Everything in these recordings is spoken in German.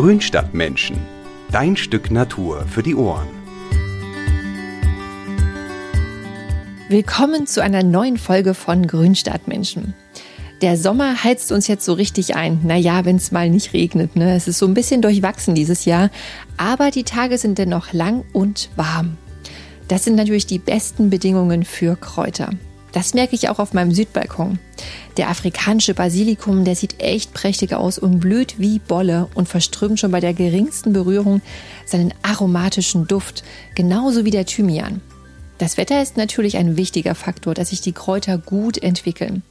Grünstadtmenschen. Dein Stück Natur für die Ohren. Willkommen zu einer neuen Folge von Grünstadtmenschen. Der Sommer heizt uns jetzt so richtig ein. Naja, wenn es mal nicht regnet. Ne? Es ist so ein bisschen durchwachsen dieses Jahr. Aber die Tage sind dennoch lang und warm. Das sind natürlich die besten Bedingungen für Kräuter. Das merke ich auch auf meinem Südbalkon. Der afrikanische Basilikum, der sieht echt prächtig aus und blüht wie Bolle und verströmt schon bei der geringsten Berührung seinen aromatischen Duft, genauso wie der Thymian. Das Wetter ist natürlich ein wichtiger Faktor, dass sich die Kräuter gut entwickeln.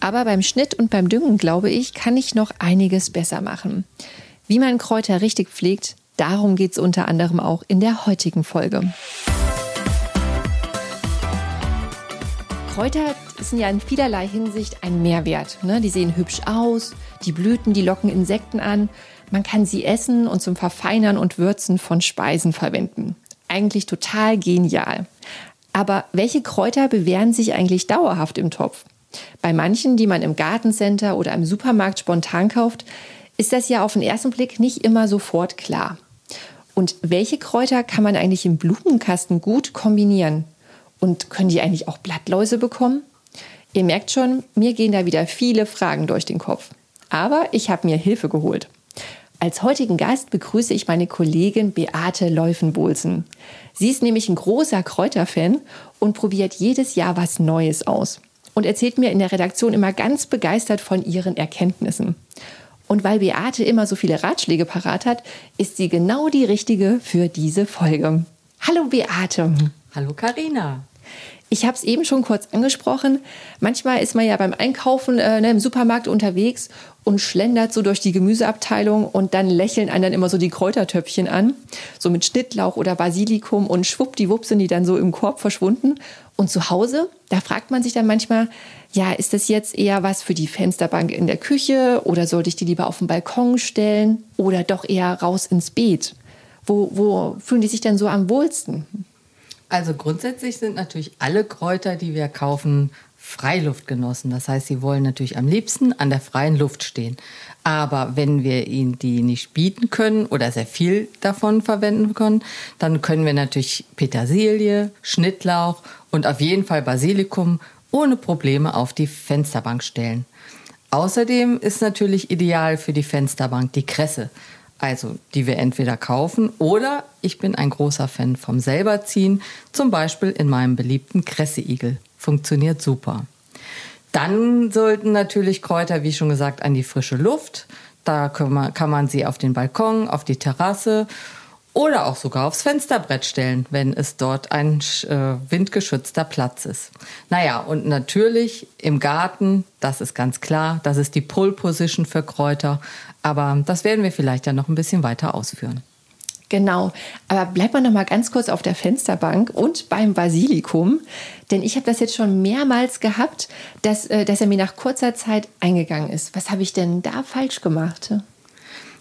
Aber beim Schnitt und beim Düngen, glaube ich, kann ich noch einiges besser machen. Wie man Kräuter richtig pflegt, darum geht es unter anderem auch in der heutigen Folge. Kräuter sind ja in vielerlei Hinsicht ein Mehrwert. Ne? Die sehen hübsch aus, die Blüten, die locken Insekten an. Man kann sie essen und zum Verfeinern und Würzen von Speisen verwenden. Eigentlich total genial. Aber welche Kräuter bewähren sich eigentlich dauerhaft im Topf? Bei manchen, die man im Gartencenter oder im Supermarkt spontan kauft, ist das ja auf den ersten Blick nicht immer sofort klar. Und welche Kräuter kann man eigentlich im Blumenkasten gut kombinieren? Und können die eigentlich auch Blattläuse bekommen? Ihr merkt schon, mir gehen da wieder viele Fragen durch den Kopf. Aber ich habe mir Hilfe geholt. Als heutigen Gast begrüße ich meine Kollegin Beate Leufen-Bolsen. Sie ist nämlich ein großer Kräuterfan und probiert jedes Jahr was Neues aus und erzählt mir in der Redaktion immer ganz begeistert von ihren Erkenntnissen. Und weil Beate immer so viele Ratschläge parat hat, ist sie genau die richtige für diese Folge. Hallo Beate. Hallo Karina. Ich habe es eben schon kurz angesprochen. Manchmal ist man ja beim Einkaufen äh, ne, im Supermarkt unterwegs und schlendert so durch die Gemüseabteilung und dann lächeln einen dann immer so die Kräutertöpfchen an, so mit Schnittlauch oder Basilikum und schwuppdiwupp sind die dann so im Korb verschwunden. Und zu Hause, da fragt man sich dann manchmal, ja, ist das jetzt eher was für die Fensterbank in der Küche oder sollte ich die lieber auf den Balkon stellen oder doch eher raus ins Beet? Wo, wo fühlen die sich denn so am wohlsten? Also grundsätzlich sind natürlich alle Kräuter, die wir kaufen, Freiluftgenossen. Das heißt, sie wollen natürlich am liebsten an der freien Luft stehen. Aber wenn wir ihnen die nicht bieten können oder sehr viel davon verwenden können, dann können wir natürlich Petersilie, Schnittlauch und auf jeden Fall Basilikum ohne Probleme auf die Fensterbank stellen. Außerdem ist natürlich ideal für die Fensterbank die Kresse also die wir entweder kaufen oder ich bin ein großer Fan vom selberziehen, zum Beispiel in meinem beliebten Kresseigel. Funktioniert super. Dann sollten natürlich Kräuter, wie schon gesagt, an die frische Luft. Da kann man, kann man sie auf den Balkon, auf die Terrasse oder auch sogar aufs Fensterbrett stellen, wenn es dort ein äh, windgeschützter Platz ist. Naja, und natürlich im Garten, das ist ganz klar, das ist die Pull Position für Kräuter, aber das werden wir vielleicht ja noch ein bisschen weiter ausführen. Genau, aber bleibt mal noch mal ganz kurz auf der Fensterbank und beim Basilikum, denn ich habe das jetzt schon mehrmals gehabt, dass, äh, dass er mir nach kurzer Zeit eingegangen ist. Was habe ich denn da falsch gemacht?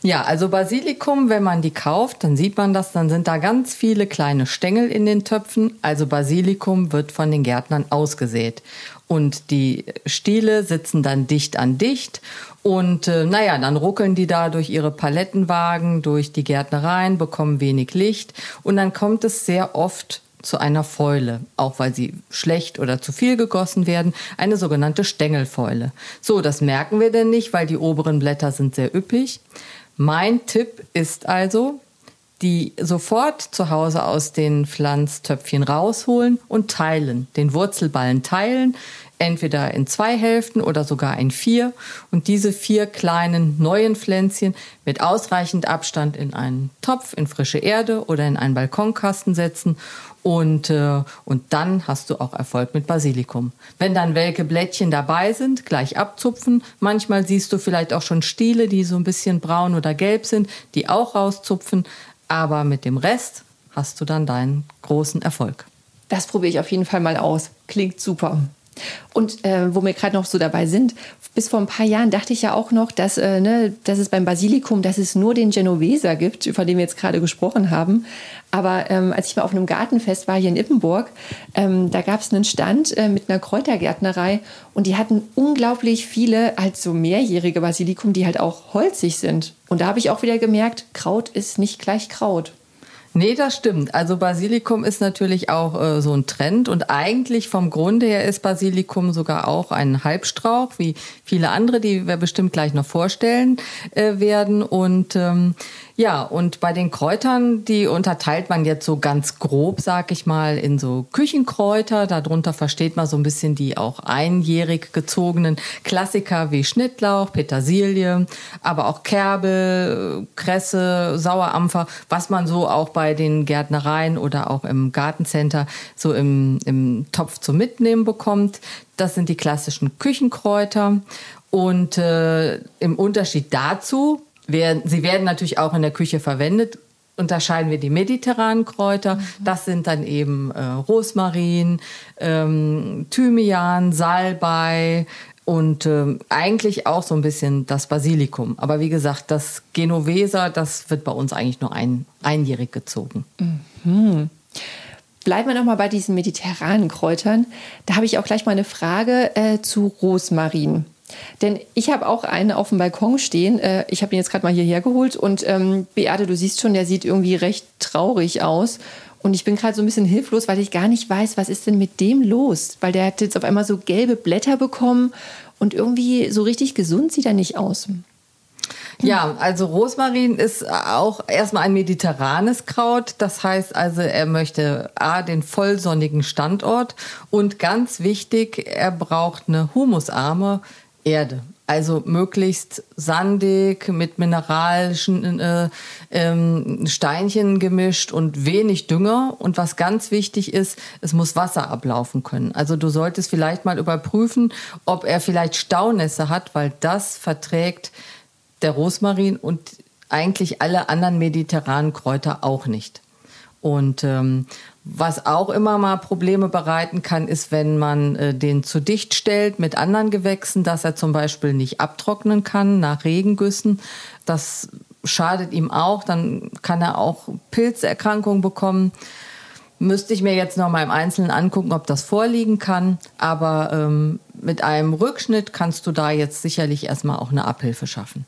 Ja, also Basilikum, wenn man die kauft, dann sieht man das, dann sind da ganz viele kleine Stängel in den Töpfen. Also Basilikum wird von den Gärtnern ausgesät. Und die Stiele sitzen dann dicht an dicht. Und äh, naja, dann ruckeln die da durch ihre Palettenwagen, durch die Gärtnereien, bekommen wenig Licht. Und dann kommt es sehr oft zu einer Fäule, auch weil sie schlecht oder zu viel gegossen werden, eine sogenannte Stängelfäule. So, das merken wir denn nicht, weil die oberen Blätter sind sehr üppig. Mein Tipp ist also, die sofort zu Hause aus den Pflanztöpfchen rausholen und teilen, den Wurzelballen teilen, entweder in zwei Hälften oder sogar in vier und diese vier kleinen neuen Pflänzchen mit ausreichend Abstand in einen Topf, in frische Erde oder in einen Balkonkasten setzen und, äh, und dann hast du auch Erfolg mit Basilikum. Wenn dann welke Blättchen dabei sind, gleich abzupfen. Manchmal siehst du vielleicht auch schon Stiele, die so ein bisschen braun oder gelb sind, die auch rauszupfen. Aber mit dem Rest hast du dann deinen großen Erfolg. Das probiere ich auf jeden Fall mal aus. Klingt super. Und äh, wo wir gerade noch so dabei sind, bis vor ein paar Jahren dachte ich ja auch noch, dass, äh, ne, dass es beim Basilikum, dass es nur den Genoveser gibt, über den wir jetzt gerade gesprochen haben. Aber ähm, als ich mal auf einem Gartenfest war hier in Ippenburg, ähm, da gab es einen Stand äh, mit einer Kräutergärtnerei und die hatten unglaublich viele, halt so mehrjährige Basilikum, die halt auch holzig sind. Und da habe ich auch wieder gemerkt, Kraut ist nicht gleich Kraut. Nee, das stimmt. Also Basilikum ist natürlich auch äh, so ein Trend und eigentlich vom Grunde her ist Basilikum sogar auch ein Halbstrauch, wie viele andere, die wir bestimmt gleich noch vorstellen äh, werden. Und ähm, ja, und bei den Kräutern, die unterteilt man jetzt so ganz grob, sag ich mal, in so Küchenkräuter. Darunter versteht man so ein bisschen die auch einjährig gezogenen Klassiker wie Schnittlauch, Petersilie, aber auch Kerbel, Kresse, Sauerampfer, was man so auch bei den Gärtnereien oder auch im Gartencenter so im, im Topf zum Mitnehmen bekommt. Das sind die klassischen Küchenkräuter. Und äh, im Unterschied dazu sie werden natürlich auch in der Küche verwendet. Unterscheiden wir die mediterranen Kräuter. Mhm. Das sind dann eben äh, Rosmarin, ähm, Thymian, Salbei und ähm, eigentlich auch so ein bisschen das Basilikum. Aber wie gesagt, das Genoveser, das wird bei uns eigentlich nur ein, einjährig gezogen. Mhm. Bleiben wir nochmal bei diesen mediterranen Kräutern. Da habe ich auch gleich mal eine Frage äh, zu Rosmarin. Denn ich habe auch einen auf dem Balkon stehen. Äh, ich habe ihn jetzt gerade mal hierher geholt und ähm, Beate, du siehst schon, der sieht irgendwie recht traurig aus. Und ich bin gerade so ein bisschen hilflos, weil ich gar nicht weiß, was ist denn mit dem los? Weil der hat jetzt auf einmal so gelbe Blätter bekommen und irgendwie so richtig gesund sieht er nicht aus. Ja, also Rosmarin ist auch erstmal ein mediterranes Kraut. Das heißt also, er möchte A, den vollsonnigen Standort und ganz wichtig, er braucht eine humusarme Erde. Also möglichst sandig, mit mineralischen äh, ähm, Steinchen gemischt und wenig Dünger. Und was ganz wichtig ist, es muss Wasser ablaufen können. Also du solltest vielleicht mal überprüfen, ob er vielleicht Staunässe hat, weil das verträgt der Rosmarin und eigentlich alle anderen mediterranen Kräuter auch nicht. Und ähm, was auch immer mal Probleme bereiten kann, ist, wenn man äh, den zu dicht stellt mit anderen Gewächsen, dass er zum Beispiel nicht abtrocknen kann nach Regengüssen. Das schadet ihm auch. Dann kann er auch Pilzerkrankungen bekommen. Müsste ich mir jetzt noch mal im Einzelnen angucken, ob das vorliegen kann. Aber ähm, mit einem Rückschnitt kannst du da jetzt sicherlich erstmal auch eine Abhilfe schaffen.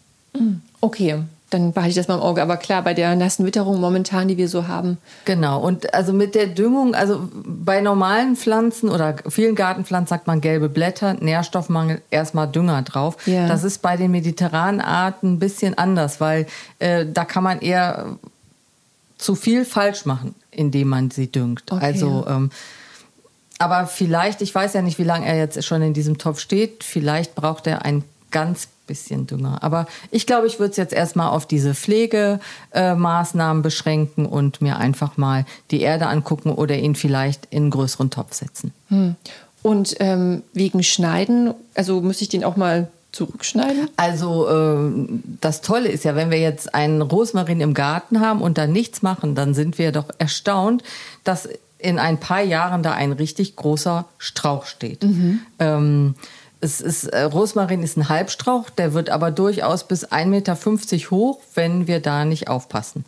Okay, dann behalte ich das mal im Auge. Aber klar, bei der nassen Witterung momentan, die wir so haben. Genau. Und also mit der Düngung, also bei normalen Pflanzen oder vielen Gartenpflanzen sagt man gelbe Blätter, Nährstoffmangel, erstmal Dünger drauf. Ja. Das ist bei den mediterranen Arten ein bisschen anders, weil äh, da kann man eher zu viel falsch machen, indem man sie düngt. Okay. Also ähm, aber vielleicht, ich weiß ja nicht, wie lange er jetzt schon in diesem Topf steht, vielleicht braucht er ein ganz bisschen Dünger. Aber ich glaube, ich würde es jetzt erstmal auf diese Pflegemaßnahmen beschränken und mir einfach mal die Erde angucken oder ihn vielleicht in einen größeren Topf setzen. Hm. Und ähm, wegen Schneiden, also muss ich den auch mal zurückschneiden? Also äh, das Tolle ist ja, wenn wir jetzt einen Rosmarin im Garten haben und da nichts machen, dann sind wir doch erstaunt, dass in ein paar Jahren da ein richtig großer Strauch steht. Mhm. Ähm, es ist, äh, Rosmarin ist ein Halbstrauch, der wird aber durchaus bis 1,50 Meter hoch, wenn wir da nicht aufpassen.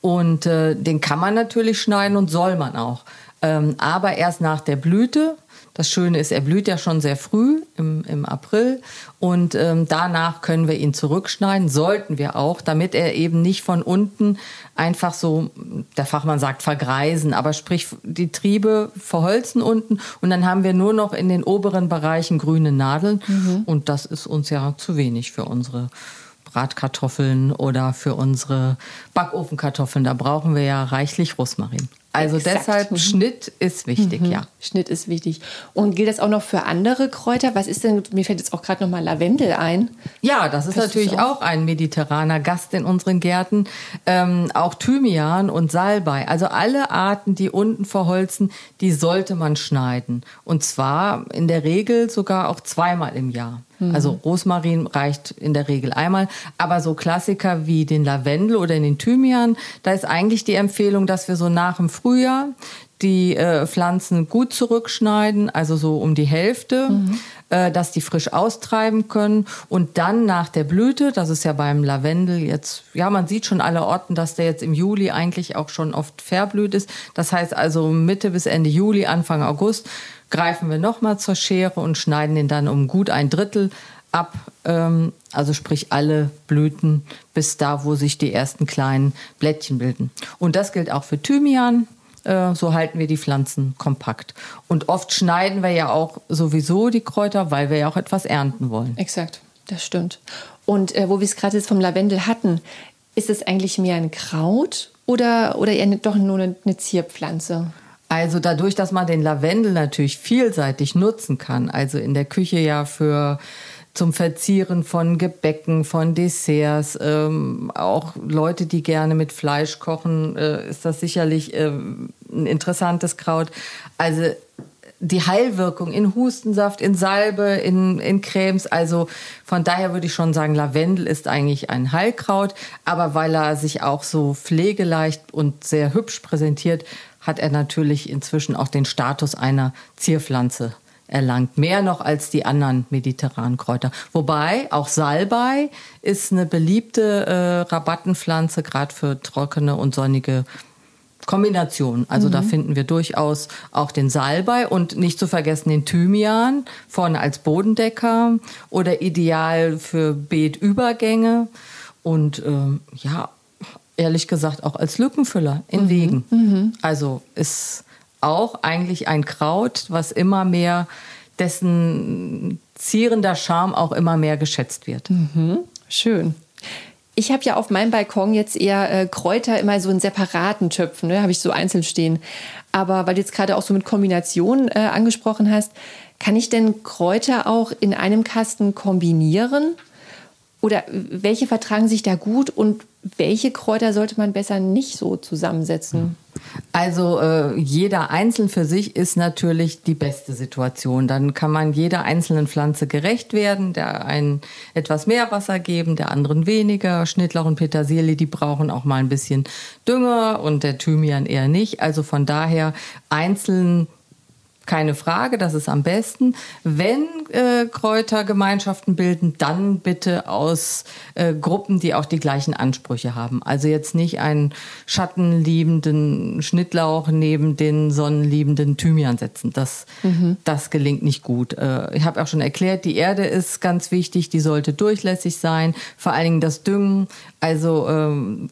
Und äh, den kann man natürlich schneiden und soll man auch. Ähm, aber erst nach der Blüte, das Schöne ist, er blüht ja schon sehr früh im, im April und ähm, danach können wir ihn zurückschneiden, sollten wir auch, damit er eben nicht von unten einfach so, der Fachmann sagt vergreisen, aber sprich die Triebe verholzen unten und dann haben wir nur noch in den oberen Bereichen grüne Nadeln mhm. und das ist uns ja zu wenig für unsere Bratkartoffeln oder für unsere Backofenkartoffeln. Da brauchen wir ja reichlich Rosmarin. Also Exakt. deshalb mhm. Schnitt ist wichtig, mhm. ja. Schnitt ist wichtig. Und gilt das auch noch für andere Kräuter? Was ist denn, mir fällt jetzt auch gerade noch mal Lavendel ein. Ja, das ist Kannst natürlich auch? auch? ein mediterraner Gast in unseren Gärten. Ähm, auch Thymian und Salbei. Also alle Arten, die unten verholzen, die sollte man schneiden. Und zwar in der Regel sogar auch zweimal im Jahr. Mhm. Also Rosmarin reicht in der Regel einmal. Aber so Klassiker wie den Lavendel oder den Thymian, da ist eigentlich die Empfehlung, dass wir so nach dem Frühjahr die äh, Pflanzen gut zurückschneiden, also so um die Hälfte, mhm. äh, dass die frisch austreiben können. Und dann nach der Blüte, das ist ja beim Lavendel jetzt, ja, man sieht schon alle Orten, dass der jetzt im Juli eigentlich auch schon oft verblüht ist. Das heißt also Mitte bis Ende Juli, Anfang August greifen wir nochmal zur Schere und schneiden den dann um gut ein Drittel ab, ähm, also sprich alle Blüten bis da, wo sich die ersten kleinen Blättchen bilden. Und das gilt auch für Thymian, äh, so halten wir die Pflanzen kompakt. Und oft schneiden wir ja auch sowieso die Kräuter, weil wir ja auch etwas ernten wollen. Exakt, das stimmt. Und äh, wo wir es gerade jetzt vom Lavendel hatten, ist es eigentlich mehr ein Kraut oder, oder eher doch nur eine, eine Zierpflanze? Also dadurch, dass man den Lavendel natürlich vielseitig nutzen kann, also in der Küche ja für zum Verzieren von Gebäcken, von Desserts. Ähm, auch Leute, die gerne mit Fleisch kochen, äh, ist das sicherlich äh, ein interessantes Kraut. Also die Heilwirkung in Hustensaft, in Salbe, in, in Cremes. Also von daher würde ich schon sagen, Lavendel ist eigentlich ein Heilkraut. Aber weil er sich auch so pflegeleicht und sehr hübsch präsentiert, hat er natürlich inzwischen auch den Status einer Zierpflanze erlangt. Mehr noch als die anderen mediterranen Kräuter. Wobei auch Salbei ist eine beliebte äh, Rabattenpflanze, gerade für trockene und sonnige Kombinationen. Also mhm. da finden wir durchaus auch den Salbei und nicht zu vergessen den Thymian, vorne als Bodendecker oder ideal für Beetübergänge und ähm, ja, ehrlich gesagt auch als Lückenfüller in mhm. Wegen. Mhm. Also ist auch eigentlich ein Kraut, was immer mehr, dessen zierender Charme auch immer mehr geschätzt wird. Mhm. Schön. Ich habe ja auf meinem Balkon jetzt eher äh, Kräuter immer so in separaten Töpfen, ne? habe ich so einzeln stehen. Aber weil du jetzt gerade auch so mit Kombinationen äh, angesprochen hast, kann ich denn Kräuter auch in einem Kasten kombinieren? Oder welche vertragen sich da gut und welche Kräuter sollte man besser nicht so zusammensetzen? Also äh, jeder einzeln für sich ist natürlich die beste Situation. Dann kann man jeder einzelnen Pflanze gerecht werden, der einen etwas mehr Wasser geben, der anderen weniger. Schnittlauch und Petersilie, die brauchen auch mal ein bisschen Dünger und der Thymian eher nicht. Also von daher einzeln keine Frage, das ist am besten. Wenn äh, Kräuter Gemeinschaften bilden, dann bitte aus äh, Gruppen, die auch die gleichen Ansprüche haben. Also jetzt nicht einen schattenliebenden Schnittlauch neben den sonnenliebenden Thymian setzen. Das, mhm. das gelingt nicht gut. Äh, ich habe auch schon erklärt, die Erde ist ganz wichtig, die sollte durchlässig sein. Vor allen Dingen das Düngen. Also ähm,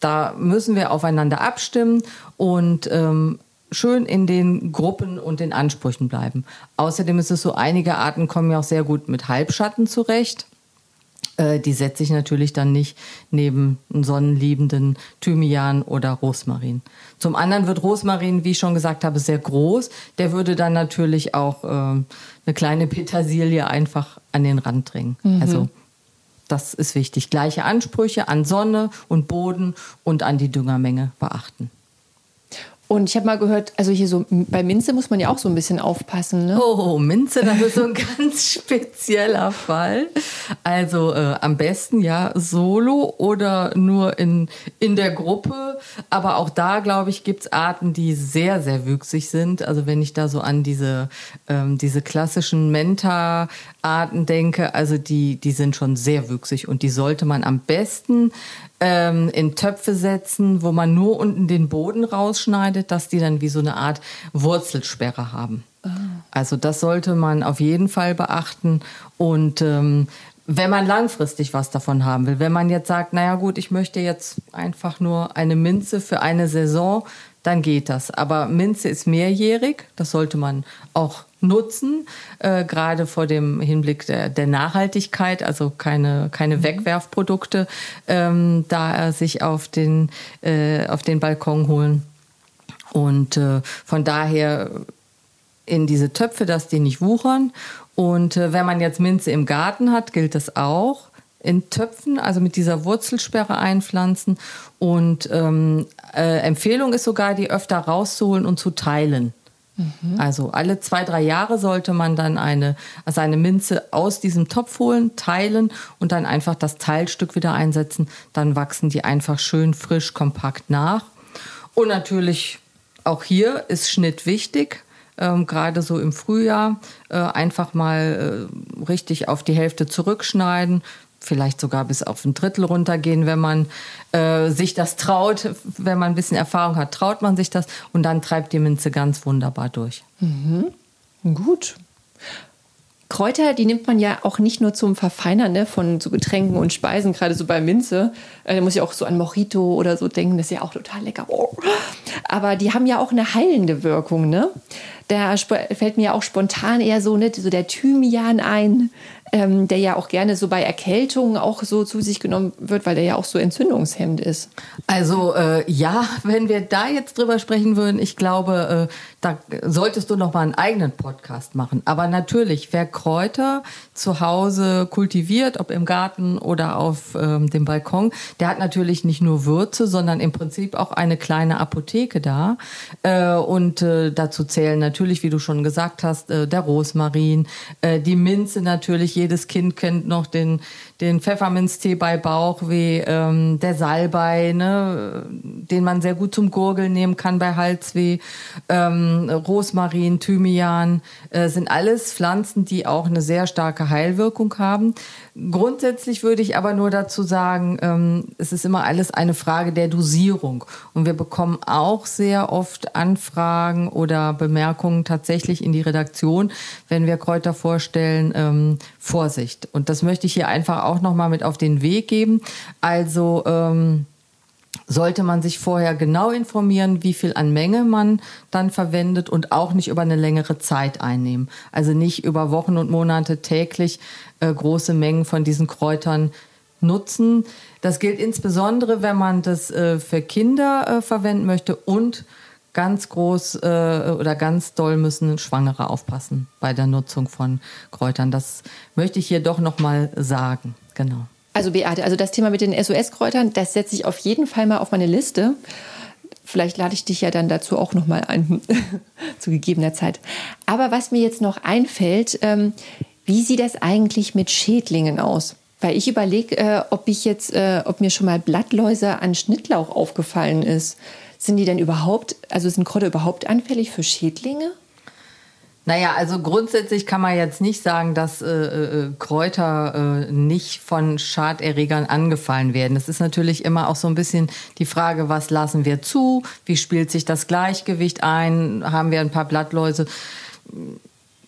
da müssen wir aufeinander abstimmen und ähm, schön in den Gruppen und den Ansprüchen bleiben. Außerdem ist es so, einige Arten kommen ja auch sehr gut mit Halbschatten zurecht. Äh, die setze ich natürlich dann nicht neben einen sonnenliebenden Thymian oder Rosmarin. Zum anderen wird Rosmarin, wie ich schon gesagt habe, sehr groß. Der würde dann natürlich auch äh, eine kleine Petersilie einfach an den Rand drängen. Mhm. Also das ist wichtig. Gleiche Ansprüche an Sonne und Boden und an die Düngermenge beachten. Und ich habe mal gehört, also hier so bei Minze muss man ja auch so ein bisschen aufpassen. Ne? Oh, Minze, das ist so ein ganz spezieller Fall. Also äh, am besten ja solo oder nur in, in der Gruppe. Aber auch da, glaube ich, gibt es Arten, die sehr, sehr wüchsig sind. Also wenn ich da so an diese, ähm, diese klassischen Menta-Arten denke, also die, die sind schon sehr wüchsig und die sollte man am besten ähm, in Töpfe setzen, wo man nur unten den Boden rausschneidet, dass die dann wie so eine Art Wurzelsperre haben. Oh. Also das sollte man auf jeden Fall beachten. Und ähm, wenn man langfristig was davon haben will, wenn man jetzt sagt, naja gut, ich möchte jetzt einfach nur eine Minze für eine Saison, dann geht das. Aber Minze ist mehrjährig, das sollte man auch nutzen, äh, gerade vor dem Hinblick der, der Nachhaltigkeit, also keine, keine mhm. Wegwerfprodukte, ähm, da er sich auf den, äh, auf den Balkon holen. Und äh, von daher in diese Töpfe, dass die nicht wuchern. Und äh, wenn man jetzt Minze im Garten hat, gilt das auch in Töpfen, also mit dieser Wurzelsperre einpflanzen. Und ähm, äh, Empfehlung ist sogar, die öfter rauszuholen und zu teilen. Mhm. Also alle zwei, drei Jahre sollte man dann eine, also eine Minze aus diesem Topf holen, teilen und dann einfach das Teilstück wieder einsetzen. Dann wachsen die einfach schön frisch, kompakt nach. Und natürlich auch hier ist Schnitt wichtig. Ähm, gerade so im Frühjahr äh, einfach mal äh, richtig auf die Hälfte zurückschneiden, vielleicht sogar bis auf ein Drittel runtergehen, wenn man äh, sich das traut, wenn man ein bisschen Erfahrung hat, traut man sich das und dann treibt die Minze ganz wunderbar durch. Mhm. Gut. Kräuter, die nimmt man ja auch nicht nur zum Verfeinern ne, von so Getränken und Speisen, gerade so bei Minze. Äh, da muss ich auch so an Mojito oder so denken, das ist ja auch total lecker. Aber die haben ja auch eine heilende Wirkung. Ne? Da fällt mir auch spontan eher so, ne, so der Thymian ein, ähm, der ja auch gerne so bei Erkältungen auch so zu sich genommen wird, weil der ja auch so entzündungshemmend ist. Also äh, ja, wenn wir da jetzt drüber sprechen würden, ich glaube, äh, da solltest du noch mal einen eigenen Podcast machen. Aber natürlich, wer Kräuter zu Hause kultiviert, ob im Garten oder auf ähm, dem Balkon, der hat natürlich nicht nur Würze, sondern im Prinzip auch eine kleine Apotheke da. Äh, und äh, dazu zählen natürlich, wie du schon gesagt hast, äh, der Rosmarin, äh, die Minze natürlich. Jedes Kind kennt noch den, den Pfefferminztee bei Bauchweh, ähm, der Salbei, ne, den man sehr gut zum Gurgeln nehmen kann bei Halsweh. Ähm, Rosmarin, Thymian, äh, sind alles Pflanzen, die auch eine sehr starke Heilwirkung haben. Grundsätzlich würde ich aber nur dazu sagen, ähm, es ist immer alles eine Frage der Dosierung. Und wir bekommen auch sehr oft Anfragen oder Bemerkungen tatsächlich in die Redaktion, wenn wir Kräuter vorstellen, ähm, Vorsicht. Und das möchte ich hier einfach auch nochmal mit auf den Weg geben. Also, ähm, sollte man sich vorher genau informieren, wie viel an Menge man dann verwendet und auch nicht über eine längere Zeit einnehmen. Also nicht über Wochen und Monate täglich äh, große Mengen von diesen Kräutern nutzen. Das gilt insbesondere, wenn man das äh, für Kinder äh, verwenden möchte und ganz groß äh, oder ganz doll müssen Schwangere aufpassen bei der Nutzung von Kräutern. Das möchte ich hier doch noch mal sagen. Genau. Also Beate, also das Thema mit den SOS-Kräutern, das setze ich auf jeden Fall mal auf meine Liste. Vielleicht lade ich dich ja dann dazu auch noch mal ein, zu gegebener Zeit. Aber was mir jetzt noch einfällt, ähm, wie sieht das eigentlich mit Schädlingen aus? Weil ich überlege, äh, ob ich jetzt, äh, ob mir schon mal Blattläuse an Schnittlauch aufgefallen ist. Sind die denn überhaupt, also sind Kräuter überhaupt anfällig für Schädlinge? Naja, also grundsätzlich kann man jetzt nicht sagen, dass äh, äh, Kräuter äh, nicht von Schaderregern angefallen werden. Es ist natürlich immer auch so ein bisschen die Frage, was lassen wir zu? Wie spielt sich das Gleichgewicht ein? Haben wir ein paar Blattläuse?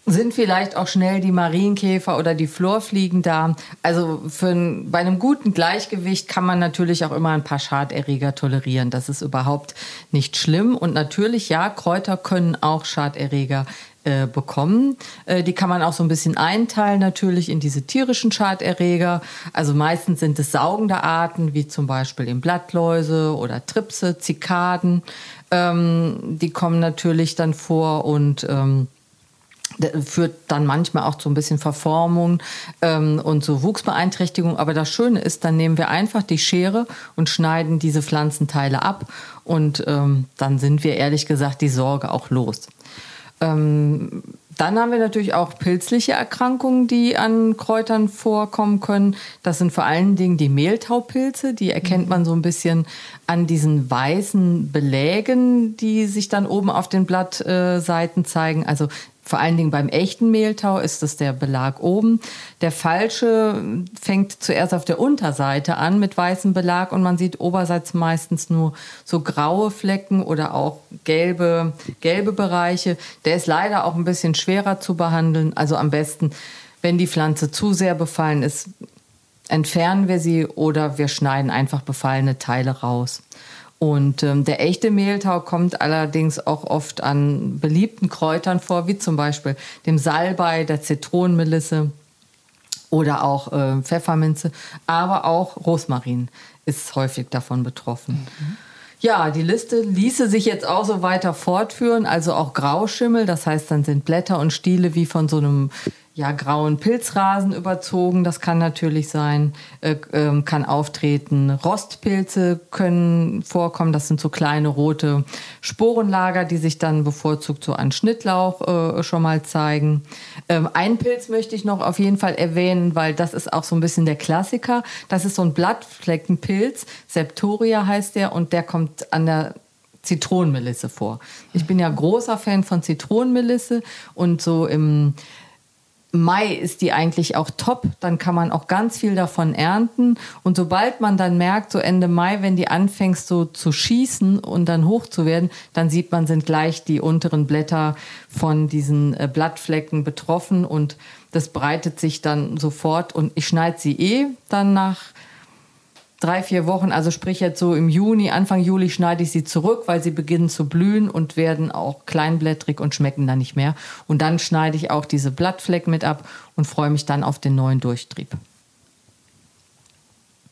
Sind vielleicht auch schnell die Marienkäfer oder die Florfliegen da? Also für ein, bei einem guten Gleichgewicht kann man natürlich auch immer ein paar Schaderreger tolerieren. Das ist überhaupt nicht schlimm. Und natürlich, ja, Kräuter können auch Schaderreger äh, bekommen. Äh, die kann man auch so ein bisschen einteilen natürlich in diese tierischen Schaderreger. Also meistens sind es saugende Arten, wie zum Beispiel eben Blattläuse oder Tripse, Zikaden. Ähm, die kommen natürlich dann vor und ähm, führt dann manchmal auch zu ein bisschen Verformung ähm, und so Wuchsbeeinträchtigung. Aber das Schöne ist, dann nehmen wir einfach die Schere und schneiden diese Pflanzenteile ab und dann sind wir ehrlich gesagt die Sorge auch los. Ähm, dann haben wir natürlich auch pilzliche Erkrankungen, die an Kräutern vorkommen können. Das sind vor allen Dingen die Mehltaupilze. Die erkennt man so ein bisschen an diesen weißen Belägen, die sich dann oben auf den Blattseiten zeigen. Also vor allen Dingen beim echten Mehltau ist es der Belag oben. Der falsche fängt zuerst auf der Unterseite an mit weißem Belag und man sieht oberseits meistens nur so graue Flecken oder auch gelbe, gelbe Bereiche. Der ist leider auch ein bisschen schwerer zu behandeln. Also am besten, wenn die Pflanze zu sehr befallen ist, entfernen wir sie oder wir schneiden einfach befallene Teile raus. Und ähm, der echte Mehltau kommt allerdings auch oft an beliebten Kräutern vor, wie zum Beispiel dem Salbei, der Zitronenmelisse oder auch äh, Pfefferminze, aber auch Rosmarin ist häufig davon betroffen. Mhm. Ja, die Liste ließe sich jetzt auch so weiter fortführen, also auch Grauschimmel, das heißt, dann sind Blätter und Stiele wie von so einem ja, grauen Pilzrasen überzogen, das kann natürlich sein, äh, äh, kann auftreten. Rostpilze können vorkommen, das sind so kleine rote Sporenlager, die sich dann bevorzugt so an Schnittlauch äh, schon mal zeigen. Ähm, einen Pilz möchte ich noch auf jeden Fall erwähnen, weil das ist auch so ein bisschen der Klassiker. Das ist so ein Blattfleckenpilz, Septoria heißt der, und der kommt an der Zitronenmelisse vor. Ich bin ja großer Fan von Zitronenmelisse und so im Mai ist die eigentlich auch top, dann kann man auch ganz viel davon ernten. Und sobald man dann merkt, so Ende Mai, wenn die anfängst so zu schießen und dann hoch zu werden, dann sieht man, sind gleich die unteren Blätter von diesen äh, Blattflecken betroffen. Und das breitet sich dann sofort. Und ich schneide sie eh dann nach drei, vier Wochen, also sprich jetzt so im Juni, Anfang Juli schneide ich sie zurück, weil sie beginnen zu blühen und werden auch kleinblättrig und schmecken dann nicht mehr. Und dann schneide ich auch diese Blattflecken mit ab und freue mich dann auf den neuen Durchtrieb.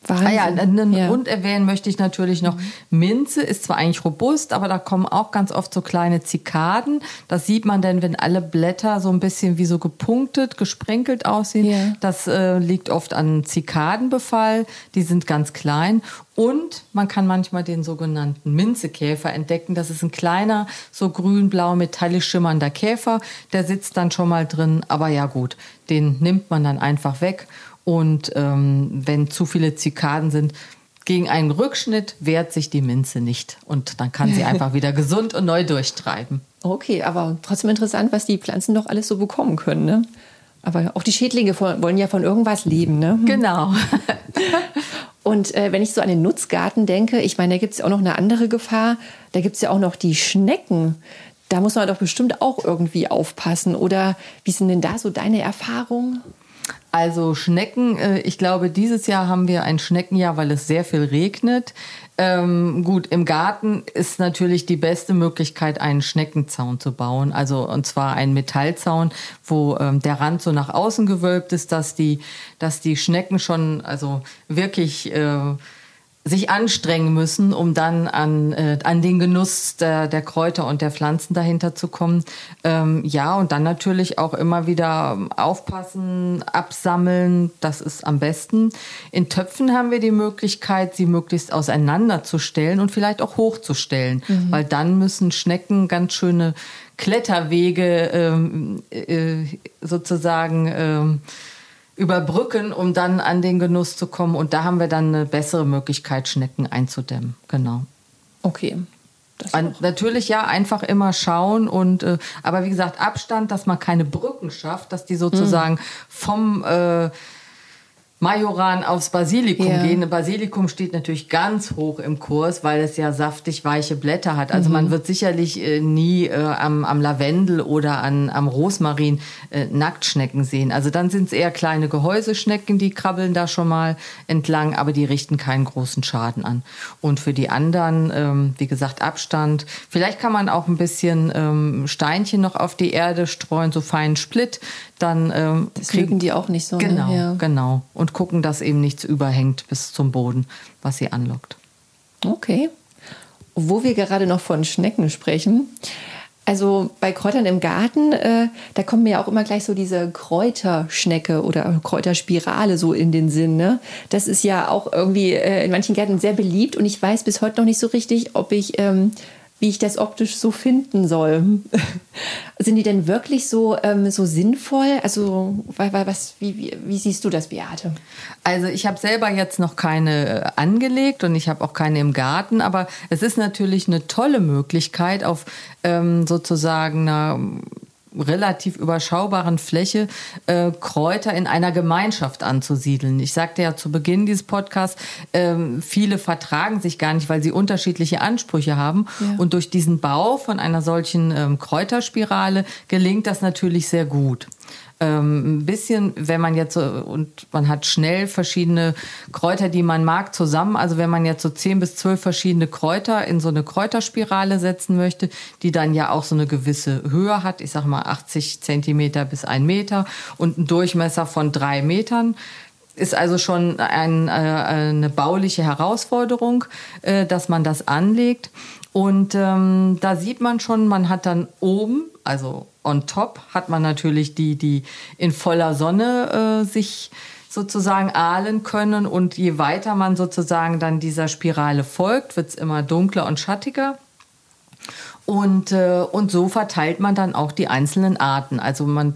Wahnsinn. Ah ja, einen ja. Grund erwähnen möchte ich natürlich noch. Minze ist zwar eigentlich robust, aber da kommen auch ganz oft so kleine Zikaden. Das sieht man denn, wenn alle Blätter so ein bisschen wie so gepunktet, gesprenkelt aussehen. Ja. Das äh, liegt oft an Zikadenbefall. Die sind ganz klein. Und man kann manchmal den sogenannten Minzekäfer entdecken. Das ist ein kleiner, so grün-blau metallisch schimmernder Käfer. Der sitzt dann schon mal drin. Aber ja gut, den nimmt man dann einfach weg und ähm, wenn zu viele Zikaden sind, gegen einen Rückschnitt wehrt sich die Minze nicht. Und dann kann sie einfach wieder gesund und neu durchtreiben. Okay, aber trotzdem interessant, was die Pflanzen doch alles so bekommen können. Ne? Aber auch die Schädlinge wollen ja von irgendwas leben. Ne? Genau. Und äh, wenn ich so an den Nutzgarten denke, ich meine, da gibt es ja auch noch eine andere Gefahr. Da gibt es ja auch noch die Schnecken. Da muss man doch bestimmt auch irgendwie aufpassen. Oder wie sind denn da so deine Erfahrungen? Also Schnecken, äh, ich glaube, dieses Jahr haben wir ein Schneckenjahr, weil es sehr viel regnet. Ähm, gut, im Garten ist natürlich die beste Möglichkeit, einen Schneckenzaun zu bauen. Also und zwar einen Metallzaun, wo ähm, der Rand so nach außen gewölbt ist, dass die, dass die Schnecken schon also wirklich äh, sich anstrengen müssen, um dann an, äh, an den Genuss der, der Kräuter und der Pflanzen dahinter zu kommen. Ähm, ja, und dann natürlich auch immer wieder aufpassen, absammeln, das ist am besten. In Töpfen haben wir die Möglichkeit, sie möglichst auseinanderzustellen und vielleicht auch hochzustellen, mhm. weil dann müssen Schnecken ganz schöne Kletterwege ähm, äh, sozusagen ähm, überbrücken, um dann an den Genuss zu kommen. Und da haben wir dann eine bessere Möglichkeit, Schnecken einzudämmen. Genau. Okay. An, natürlich ja, einfach immer schauen und äh, aber wie gesagt, Abstand, dass man keine Brücken schafft, dass die sozusagen mhm. vom äh, Majoran aufs Basilikum ja. gehen. Basilikum steht natürlich ganz hoch im Kurs, weil es ja saftig weiche Blätter hat. Also mhm. man wird sicherlich äh, nie äh, am, am, Lavendel oder an, am Rosmarin äh, Nacktschnecken sehen. Also dann sind es eher kleine Gehäuseschnecken, die krabbeln da schon mal entlang, aber die richten keinen großen Schaden an. Und für die anderen, ähm, wie gesagt, Abstand. Vielleicht kann man auch ein bisschen ähm, Steinchen noch auf die Erde streuen, so feinen Split dann ähm, das kriegen die auch nicht so. Ne? Genau, ne? ja. genau. Und gucken, dass eben nichts überhängt bis zum Boden, was sie anlockt. Okay. Wo wir gerade noch von Schnecken sprechen. Also bei Kräutern im Garten, äh, da kommt mir ja auch immer gleich so diese Kräuterschnecke oder Kräuterspirale so in den Sinn. Ne? Das ist ja auch irgendwie äh, in manchen Gärten sehr beliebt und ich weiß bis heute noch nicht so richtig, ob ich ähm, wie ich das optisch so finden soll. Sind die denn wirklich so, ähm, so sinnvoll? Also, was, wie, wie, wie siehst du das, Beate? Also, ich habe selber jetzt noch keine äh, angelegt und ich habe auch keine im Garten, aber es ist natürlich eine tolle Möglichkeit, auf ähm, sozusagen einer relativ überschaubaren Fläche äh, Kräuter in einer Gemeinschaft anzusiedeln. Ich sagte ja zu Beginn dieses Podcasts, äh, viele vertragen sich gar nicht, weil sie unterschiedliche Ansprüche haben. Ja. Und durch diesen Bau von einer solchen ähm, Kräuterspirale gelingt das natürlich sehr gut ähm, ein bisschen, wenn man jetzt so, und man hat schnell verschiedene Kräuter, die man mag, zusammen. Also wenn man jetzt so zehn bis zwölf verschiedene Kräuter in so eine Kräuterspirale setzen möchte, die dann ja auch so eine gewisse Höhe hat, ich sag mal 80 Zentimeter bis ein Meter und einen Durchmesser von drei Metern, ist also schon ein, äh, eine bauliche Herausforderung, äh, dass man das anlegt. Und ähm, da sieht man schon, man hat dann oben, also on top, hat man natürlich die, die in voller Sonne äh, sich sozusagen ahlen können. Und je weiter man sozusagen dann dieser Spirale folgt, wird es immer dunkler und schattiger. Und, äh, und so verteilt man dann auch die einzelnen Arten. Also man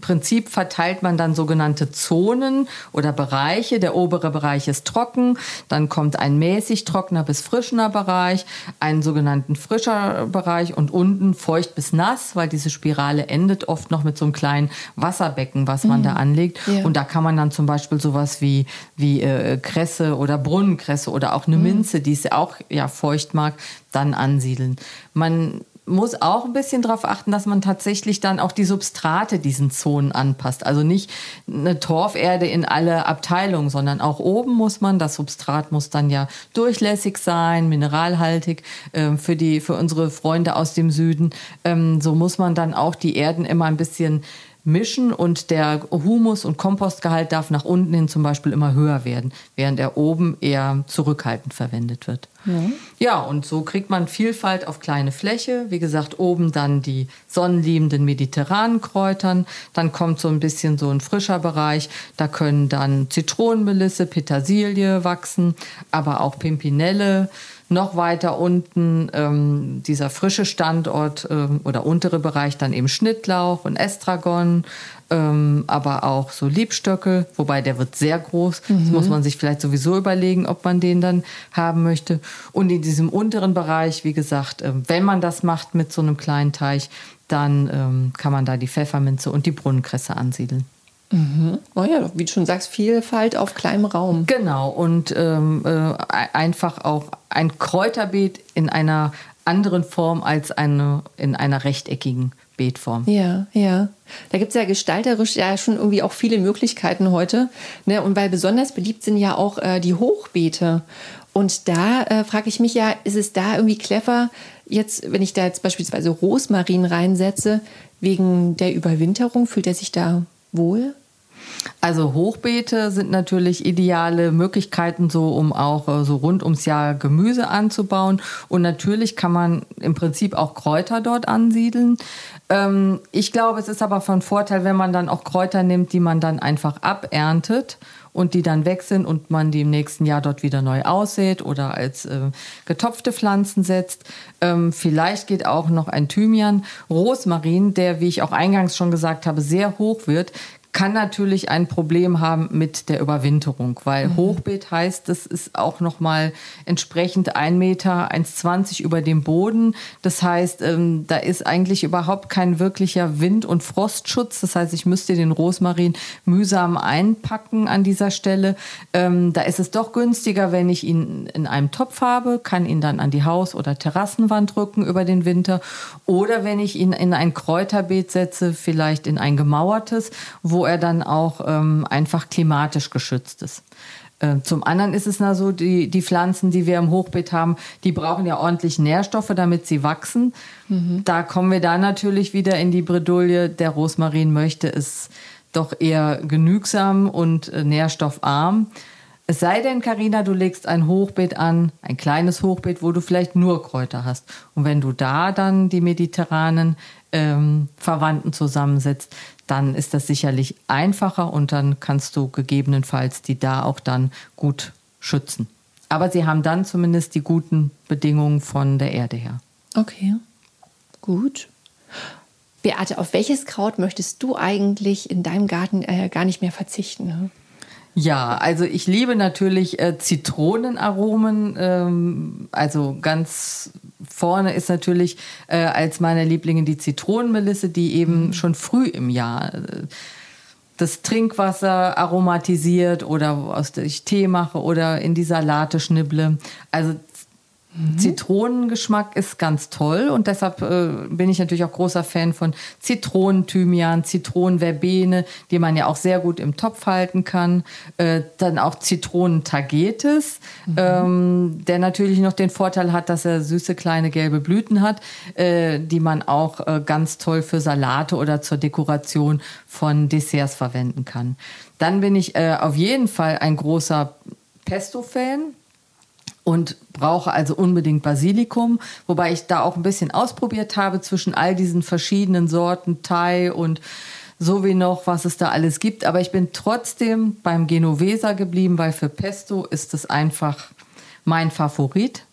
Prinzip verteilt man dann sogenannte Zonen oder Bereiche. Der obere Bereich ist trocken, dann kommt ein mäßig trockener bis frischener Bereich, einen sogenannten frischer Bereich und unten feucht bis nass, weil diese Spirale endet oft noch mit so einem kleinen Wasserbecken, was man mhm. da anlegt. Ja. Und da kann man dann zum Beispiel sowas wie, wie äh, Kresse oder Brunnenkresse oder auch eine mhm. Minze, die es auch ja feucht mag, dann ansiedeln. Man muss auch ein bisschen darauf achten, dass man tatsächlich dann auch die Substrate diesen Zonen anpasst. Also nicht eine Torferde in alle Abteilungen, sondern auch oben muss man, das Substrat muss dann ja durchlässig sein, mineralhaltig äh, für, die, für unsere Freunde aus dem Süden. Ähm, so muss man dann auch die Erden immer ein bisschen mischen und der Humus- und Kompostgehalt darf nach unten hin zum Beispiel immer höher werden, während er oben eher zurückhaltend verwendet wird. Ja. ja, und so kriegt man Vielfalt auf kleine Fläche. Wie gesagt, oben dann die sonnenliebenden mediterranen Kräutern. Dann kommt so ein bisschen so ein frischer Bereich. Da können dann Zitronenmelisse, Petersilie wachsen, aber auch Pimpinelle noch weiter unten ähm, dieser frische Standort ähm, oder untere Bereich dann eben Schnittlauch und Estragon, ähm, aber auch so Liebstöckel, wobei der wird sehr groß. Mhm. Das muss man sich vielleicht sowieso überlegen, ob man den dann haben möchte. Und in diesem unteren Bereich, wie gesagt, äh, wenn man das macht mit so einem kleinen Teich, dann ähm, kann man da die Pfefferminze und die Brunnenkresse ansiedeln. Mhm. Oh ja, wie du schon sagst, Vielfalt auf kleinem Raum. Genau, und ähm, äh, einfach auch ein Kräuterbeet in einer anderen Form als eine in einer rechteckigen Beetform. Ja, ja. Da gibt es ja gestalterisch ja schon irgendwie auch viele Möglichkeiten heute. Ne? Und weil besonders beliebt sind ja auch äh, die Hochbeete. Und da äh, frage ich mich ja, ist es da irgendwie clever, jetzt, wenn ich da jetzt beispielsweise Rosmarin reinsetze, wegen der Überwinterung, fühlt er sich da wohl? Also Hochbeete sind natürlich ideale Möglichkeiten, so um auch äh, so rund ums Jahr Gemüse anzubauen. Und natürlich kann man im Prinzip auch Kräuter dort ansiedeln. Ähm, ich glaube, es ist aber von Vorteil, wenn man dann auch Kräuter nimmt, die man dann einfach aberntet und die dann weg sind und man die im nächsten Jahr dort wieder neu aussät oder als äh, getopfte Pflanzen setzt. Ähm, vielleicht geht auch noch ein Thymian. Rosmarin, der, wie ich auch eingangs schon gesagt habe, sehr hoch wird, kann natürlich ein Problem haben mit der Überwinterung, weil mhm. Hochbeet heißt, das ist auch noch mal entsprechend ein Meter, 1,20 über dem Boden. Das heißt, ähm, da ist eigentlich überhaupt kein wirklicher Wind- und Frostschutz. Das heißt, ich müsste den Rosmarin mühsam einpacken an dieser Stelle. Ähm, da ist es doch günstiger, wenn ich ihn in einem Topf habe, kann ihn dann an die Haus- oder Terrassenwand rücken über den Winter. Oder wenn ich ihn in ein Kräuterbeet setze, vielleicht in ein gemauertes, wo wo er dann auch ähm, einfach klimatisch geschützt ist. Äh, zum anderen ist es na so, die, die Pflanzen, die wir im Hochbeet haben, die brauchen ja ordentlich Nährstoffe, damit sie wachsen. Mhm. Da kommen wir dann natürlich wieder in die Bredouille. Der Rosmarin möchte es doch eher genügsam und äh, nährstoffarm. Es sei denn, Karina, du legst ein Hochbeet an, ein kleines Hochbeet, wo du vielleicht nur Kräuter hast. Und wenn du da dann die mediterranen ähm, Verwandten zusammensetzt, dann ist das sicherlich einfacher und dann kannst du gegebenenfalls die da auch dann gut schützen. Aber sie haben dann zumindest die guten Bedingungen von der Erde her. Okay, gut. Beate, auf welches Kraut möchtest du eigentlich in deinem Garten äh, gar nicht mehr verzichten? Ne? Ja, also ich liebe natürlich äh, Zitronenaromen. Ähm, also ganz vorne ist natürlich äh, als meine Lieblinge die Zitronenmelisse, die eben mhm. schon früh im Jahr äh, das Trinkwasser aromatisiert oder aus der ich Tee mache oder in die Salate schnibble. Also Mhm. Zitronengeschmack ist ganz toll und deshalb äh, bin ich natürlich auch großer Fan von Zitronenthymian, Zitronenverbene, die man ja auch sehr gut im Topf halten kann. Äh, dann auch Zitronentagetes, mhm. ähm, der natürlich noch den Vorteil hat, dass er süße kleine gelbe Blüten hat, äh, die man auch äh, ganz toll für Salate oder zur Dekoration von Desserts verwenden kann. Dann bin ich äh, auf jeden Fall ein großer Pesto-Fan und brauche also unbedingt Basilikum, wobei ich da auch ein bisschen ausprobiert habe zwischen all diesen verschiedenen Sorten Thai und so wie noch, was es da alles gibt. Aber ich bin trotzdem beim Genovesa geblieben, weil für Pesto ist es einfach mein Favorit.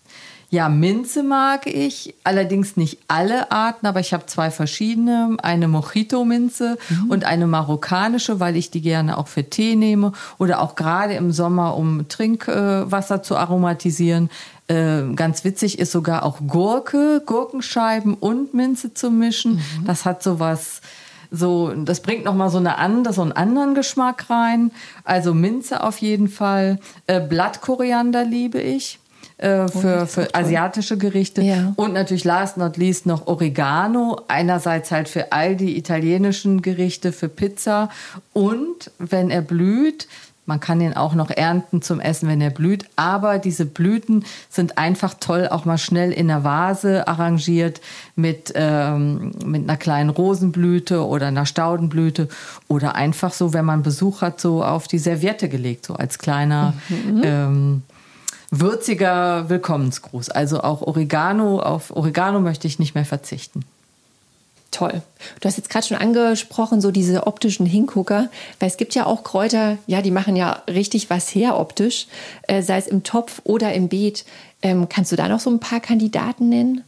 Ja, Minze mag ich, allerdings nicht alle Arten, aber ich habe zwei verschiedene. Eine Mojito-Minze mhm. und eine marokkanische, weil ich die gerne auch für Tee nehme oder auch gerade im Sommer, um Trinkwasser zu aromatisieren. Äh, ganz witzig ist sogar auch Gurke, Gurkenscheiben und Minze zu mischen. Mhm. Das hat sowas so, das bringt nochmal so eine andere, so einen anderen Geschmack rein. Also Minze auf jeden Fall. Äh, Blattkoriander liebe ich äh, für, oh, für asiatische Gerichte. Ja. Und natürlich last not least noch Oregano. Einerseits halt für all die italienischen Gerichte, für Pizza. Und wenn er blüht, man kann den auch noch ernten zum Essen, wenn er blüht. Aber diese Blüten sind einfach toll, auch mal schnell in der Vase arrangiert mit, ähm, mit einer kleinen Rosenblüte oder einer Staudenblüte. Oder einfach so, wenn man Besuch hat, so auf die Serviette gelegt, so als kleiner mhm. ähm, würziger Willkommensgruß. Also auch Oregano, auf Oregano möchte ich nicht mehr verzichten. Toll. Du hast jetzt gerade schon angesprochen, so diese optischen Hingucker, weil es gibt ja auch Kräuter, ja, die machen ja richtig was her optisch, äh, sei es im Topf oder im Beet. Ähm, kannst du da noch so ein paar Kandidaten nennen?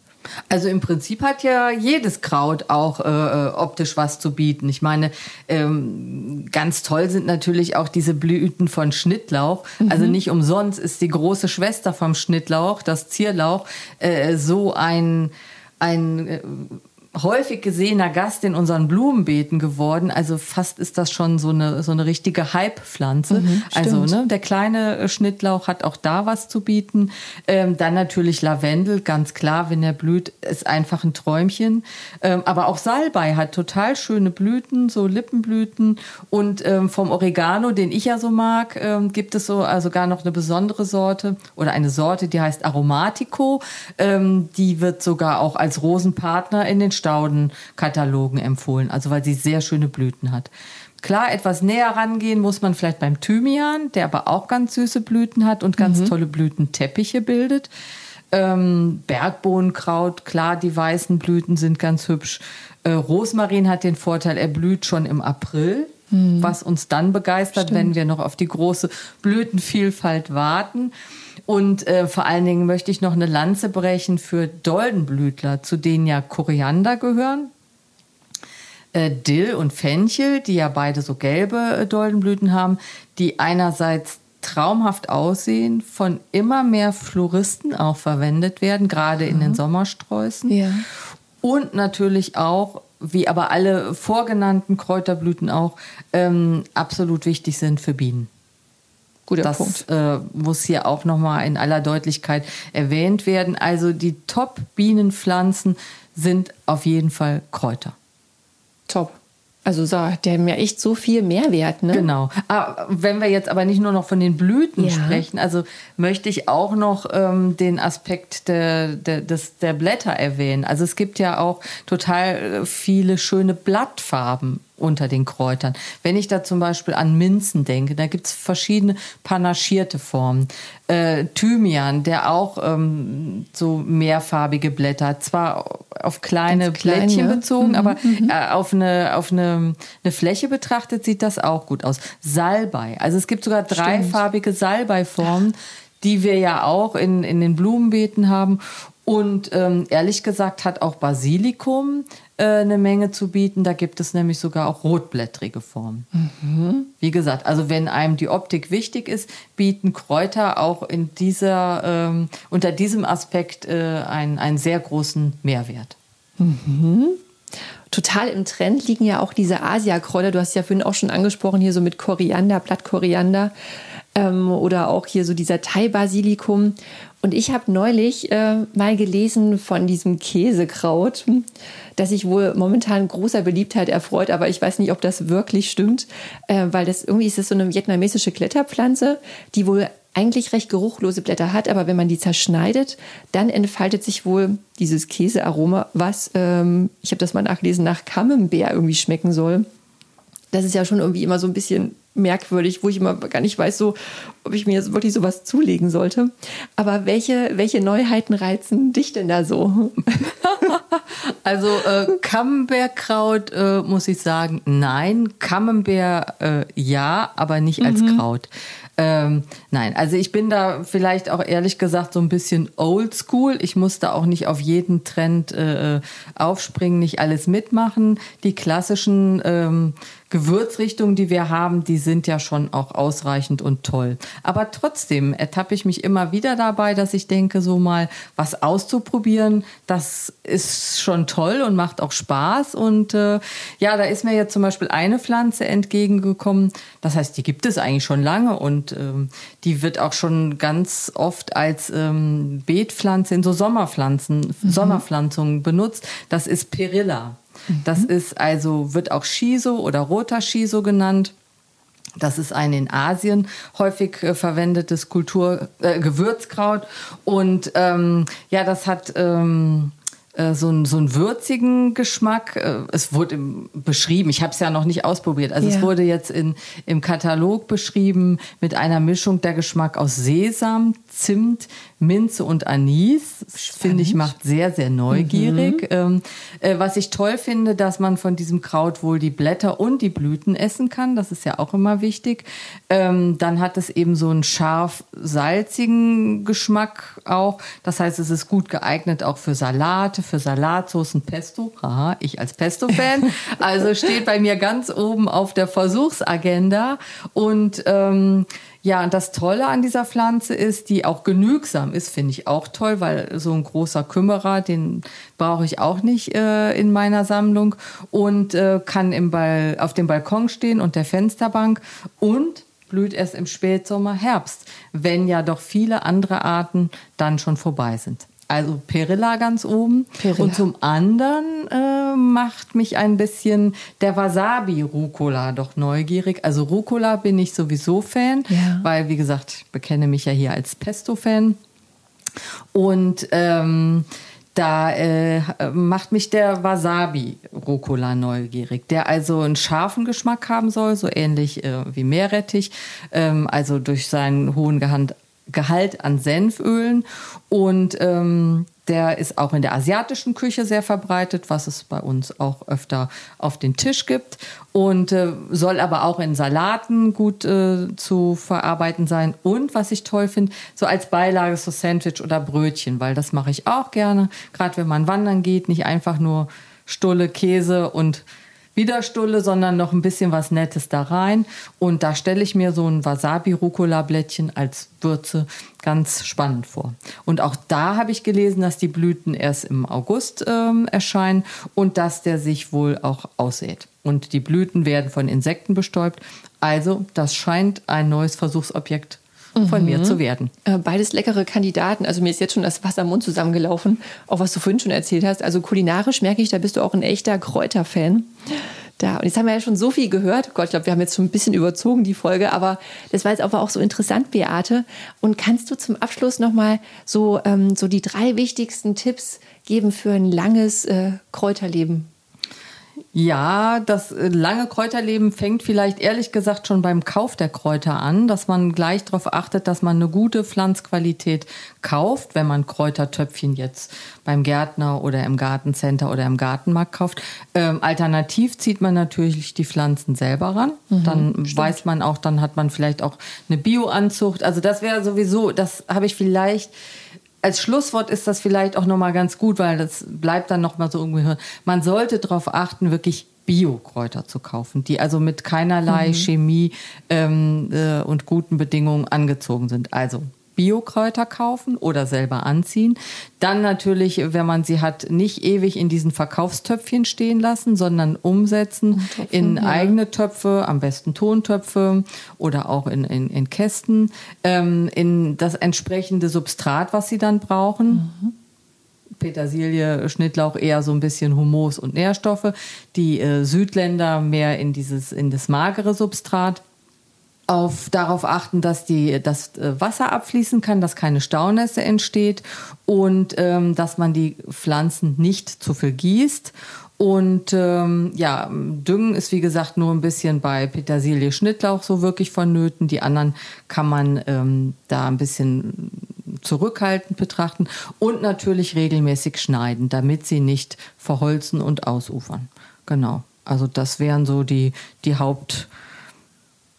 Also im Prinzip hat ja jedes Kraut auch äh, äh, optisch was zu bieten. Ich meine, ähm, ganz toll sind natürlich auch diese Blüten von Schnittlauch. Mhm. Also nicht umsonst ist die große Schwester vom Schnittlauch, das Zierlauch, äh, so ein ein äh, häufig gesehener Gast in unseren Blumenbeeten geworden. Also fast ist das schon so eine, so eine richtige Hype-Pflanze. Mhm, also ne, der kleine äh, Schnittlauch hat auch da was zu bieten. Ähm, dann natürlich Lavendel, ganz klar, wenn er blüht, ist einfach ein Träumchen. Ähm, aber auch Salbei hat total schöne Blüten, so Lippenblüten. Und ähm, vom Oregano, den ich ja so mag, ähm, gibt es so also gar noch eine besondere Sorte oder eine Sorte, die heißt Aromatico. Ähm, die wird sogar auch als Rosenpartner in den Staudenkatalogen empfohlen, also weil sie sehr schöne Blüten hat. Klar, etwas näher rangehen muss man vielleicht beim Thymian, der aber auch ganz süße Blüten hat und ganz mhm. tolle Blütenteppiche bildet. Ähm, Bergbohnenkraut, klar, die weißen Blüten sind ganz hübsch. Äh, Rosmarin hat den Vorteil, er blüht schon im April, mhm. was uns dann begeistert, Stimmt. wenn wir noch auf die große Blütenvielfalt warten. Und äh, vor allen Dingen möchte ich noch eine Lanze brechen für Doldenblütler, zu denen ja Koriander gehören. Äh, Dill und Fenchel, die ja beide so gelbe äh, Doldenblüten haben, die einerseits traumhaft aussehen, von immer mehr Floristen auch verwendet werden, gerade mhm. in den mhm. Sommersträußen. Ja. Und natürlich auch, wie aber alle vorgenannten Kräuterblüten auch, ähm, absolut wichtig sind für Bienen. Guter das Punkt. Äh, muss hier auch nochmal in aller Deutlichkeit erwähnt werden. Also die Top-Bienenpflanzen sind auf jeden Fall Kräuter. Top. Also so, der haben ja echt so viel Mehrwert, ne? Genau. Aber ah, wenn wir jetzt aber nicht nur noch von den Blüten ja. sprechen, also möchte ich auch noch ähm, den Aspekt der, der, des, der Blätter erwähnen. Also es gibt ja auch total äh, viele schöne Blattfarben unter den Kräutern. Wenn ich da zum Beispiel an Minzen denke, da gibt's verschiedene panaschierte Formen. Äh, Thymian, der auch ähm, so mehrfarbige Blätter hat, zwar auf kleine klein, Blättchen bezogen, mhm, aber mhm. äh, auf, eine, auf eine, eine Fläche betrachtet sieht das auch gut aus. Salbei, also es gibt sogar dreifarbige Salbeiformen, die wir ja auch in, in den Blumenbeeten haben. Und ähm, ehrlich gesagt hat auch Basilikum äh, eine Menge zu bieten. Da gibt es nämlich sogar auch rotblättrige Formen. Mhm. Wie gesagt, also wenn einem die Optik wichtig ist, bieten Kräuter auch in dieser, ähm, unter diesem Aspekt äh, einen, einen sehr großen Mehrwert. Mhm. Total im Trend liegen ja auch diese Asiakräuter. Du hast ja vorhin auch schon angesprochen, hier so mit Koriander, Blattkoriander ähm, oder auch hier so dieser Thai-Basilikum. Und ich habe neulich äh, mal gelesen von diesem Käsekraut, das sich wohl momentan großer Beliebtheit erfreut, aber ich weiß nicht, ob das wirklich stimmt, äh, weil das irgendwie ist das so eine vietnamesische Kletterpflanze, die wohl eigentlich recht geruchlose Blätter hat, aber wenn man die zerschneidet, dann entfaltet sich wohl dieses Käsearoma, was, ähm, ich habe das mal nachgelesen, nach Camembert irgendwie schmecken soll. Das ist ja schon irgendwie immer so ein bisschen merkwürdig, wo ich immer gar nicht weiß, so, ob ich mir jetzt wirklich sowas zulegen sollte. Aber welche, welche Neuheiten reizen dich denn da so? Also äh, Camembert-Kraut äh, muss ich sagen, nein. Camembert äh, ja, aber nicht als mhm. Kraut. Ähm, nein, also ich bin da vielleicht auch ehrlich gesagt so ein bisschen oldschool. Ich musste auch nicht auf jeden Trend äh, aufspringen, nicht alles mitmachen. Die klassischen ähm, Gewürzrichtungen, die wir haben, die sind ja schon auch ausreichend und toll. Aber trotzdem ertappe ich mich immer wieder dabei, dass ich denke, so mal was auszuprobieren, das ist schon toll und macht auch Spaß. Und äh, ja, da ist mir jetzt zum Beispiel eine Pflanze entgegengekommen. Das heißt, die gibt es eigentlich schon lange und ähm, die wird auch schon ganz oft als ähm, Beetpflanze in so Sommerpflanzen, mhm. Sommerpflanzungen benutzt. Das ist Perilla. Das ist also, wird auch Shiso oder roter Shiso genannt. Das ist ein in Asien häufig äh, verwendetes Kultur, äh, Gewürzkraut. Und ähm, ja, das hat ähm, äh, so, einen, so einen würzigen Geschmack. Äh, es wurde beschrieben, ich habe es ja noch nicht ausprobiert. Also ja. es wurde jetzt in, im Katalog beschrieben mit einer Mischung der Geschmack aus Sesam, Zimt, Minze und Anis. Finde ich, macht sehr, sehr neugierig. Mhm. Ähm, äh, was ich toll finde, dass man von diesem Kraut wohl die Blätter und die Blüten essen kann. Das ist ja auch immer wichtig. Ähm, dann hat es eben so einen scharf-salzigen Geschmack auch. Das heißt, es ist gut geeignet auch für Salate, für Salatsoßen, Pesto. Aha, ich als Pesto-Fan. also steht bei mir ganz oben auf der Versuchsagenda. Und ähm, ja, und das Tolle an dieser Pflanze ist, die auch genügsam ist, finde ich auch toll, weil so ein großer Kümmerer, den brauche ich auch nicht äh, in meiner Sammlung und äh, kann im Ball, auf dem Balkon stehen und der Fensterbank und blüht erst im Spätsommer, Herbst, wenn ja doch viele andere Arten dann schon vorbei sind. Also Perilla ganz oben. Perilla. Und zum anderen äh, macht mich ein bisschen der Wasabi-Rucola doch neugierig. Also Rucola bin ich sowieso Fan, ja. weil, wie gesagt, ich bekenne mich ja hier als Pesto-Fan. Und ähm, da äh, macht mich der Wasabi-Rucola neugierig, der also einen scharfen Geschmack haben soll, so ähnlich äh, wie Meerrettich, ähm, also durch seinen hohen Gehalt Gehalt an Senfölen. Und ähm, der ist auch in der asiatischen Küche sehr verbreitet, was es bei uns auch öfter auf den Tisch gibt. Und äh, soll aber auch in Salaten gut äh, zu verarbeiten sein. Und was ich toll finde, so als Beilage so Sandwich oder Brötchen, weil das mache ich auch gerne, gerade wenn man wandern geht, nicht einfach nur Stulle, Käse und Widerstulle, sondern noch ein bisschen was Nettes da rein. Und da stelle ich mir so ein Wasabi-Rucola-Blättchen als Würze ganz spannend vor. Und auch da habe ich gelesen, dass die Blüten erst im August ähm, erscheinen und dass der sich wohl auch aussät. Und die Blüten werden von Insekten bestäubt. Also, das scheint ein neues Versuchsobjekt von mhm. mir zu werden. Äh, beides leckere Kandidaten. Also mir ist jetzt schon das Wasser im Mund zusammengelaufen, auch was du vorhin schon erzählt hast. Also kulinarisch merke ich, da bist du auch ein echter Kräuterfan. Da. Und jetzt haben wir ja schon so viel gehört. Gott, ich glaube, wir haben jetzt schon ein bisschen überzogen, die Folge, aber das war jetzt aber auch so interessant, Beate. Und kannst du zum Abschluss nochmal so, ähm, so die drei wichtigsten Tipps geben für ein langes äh, Kräuterleben? Ja, das äh, lange Kräuterleben fängt vielleicht ehrlich gesagt schon beim Kauf der Kräuter an, dass man gleich darauf achtet, dass man eine gute Pflanzqualität kauft, wenn man Kräutertöpfchen jetzt beim Gärtner oder im Gartencenter oder im Gartenmarkt kauft. Ähm, alternativ zieht man natürlich die Pflanzen selber ran. Mhm, dann stimmt. weiß man auch, dann hat man vielleicht auch eine Bioanzucht. Also das wäre sowieso, das habe ich vielleicht als Schlusswort ist das vielleicht auch nochmal ganz gut, weil das bleibt dann nochmal so irgendwie. Man sollte darauf achten, wirklich Bio-Kräuter zu kaufen, die also mit keinerlei mhm. Chemie ähm, äh, und guten Bedingungen angezogen sind. Also Biokräuter kaufen oder selber anziehen. Dann natürlich, wenn man sie hat, nicht ewig in diesen Verkaufstöpfchen stehen lassen, sondern umsetzen Töpfen, in ja. eigene Töpfe, am besten Tontöpfe oder auch in, in, in Kästen, ähm, in das entsprechende Substrat, was sie dann brauchen. Mhm. Petersilie, Schnittlauch eher so ein bisschen Humus und Nährstoffe. Die äh, Südländer mehr in dieses, in das magere Substrat auf, darauf achten, dass die, das äh, Wasser abfließen kann, dass keine Staunässe entsteht und ähm, dass man die Pflanzen nicht zu viel gießt. Und ähm, ja, Düngen ist wie gesagt nur ein bisschen bei Petersilie, Schnittlauch so wirklich vonnöten. Die anderen kann man ähm, da ein bisschen zurückhaltend betrachten und natürlich regelmäßig schneiden, damit sie nicht verholzen und ausufern. Genau. Also das wären so die, die Haupt,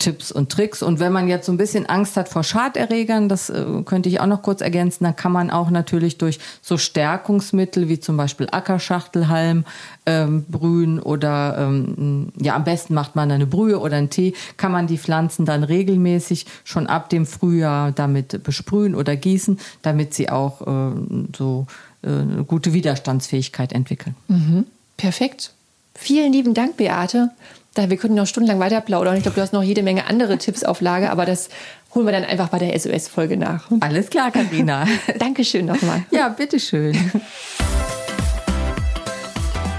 Tipps und Tricks. Und wenn man jetzt so ein bisschen Angst hat vor Schaderregern, das äh, könnte ich auch noch kurz ergänzen, dann kann man auch natürlich durch so Stärkungsmittel wie zum Beispiel Ackerschachtelhalm ähm, brühen oder ähm, ja, am besten macht man eine Brühe oder einen Tee, kann man die Pflanzen dann regelmäßig schon ab dem Frühjahr damit besprühen oder gießen, damit sie auch äh, so äh, eine gute Widerstandsfähigkeit entwickeln. Mhm. Perfekt. Vielen lieben Dank, Beate. Da, wir könnten noch stundenlang weiter plaudern. Ich glaube, du hast noch jede Menge andere Tipps auf Lager, aber das holen wir dann einfach bei der SOS-Folge nach. Alles klar, Karina. Dankeschön nochmal. Ja, bitteschön.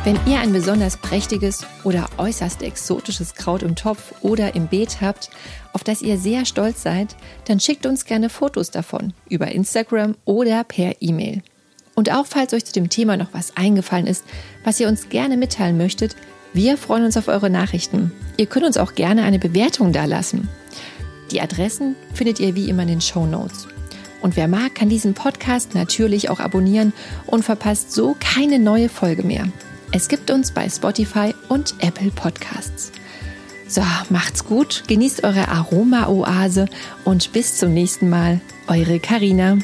Wenn ihr ein besonders prächtiges oder äußerst exotisches Kraut im Topf oder im Beet habt, auf das ihr sehr stolz seid, dann schickt uns gerne Fotos davon über Instagram oder per E-Mail. Und auch falls euch zu dem Thema noch was eingefallen ist, was ihr uns gerne mitteilen möchtet, wir freuen uns auf eure Nachrichten. Ihr könnt uns auch gerne eine Bewertung dalassen. Die Adressen findet ihr wie immer in den Show Notes. Und wer mag, kann diesen Podcast natürlich auch abonnieren und verpasst so keine neue Folge mehr. Es gibt uns bei Spotify und Apple Podcasts. So, macht's gut, genießt eure Aroma-Oase und bis zum nächsten Mal. Eure Karina.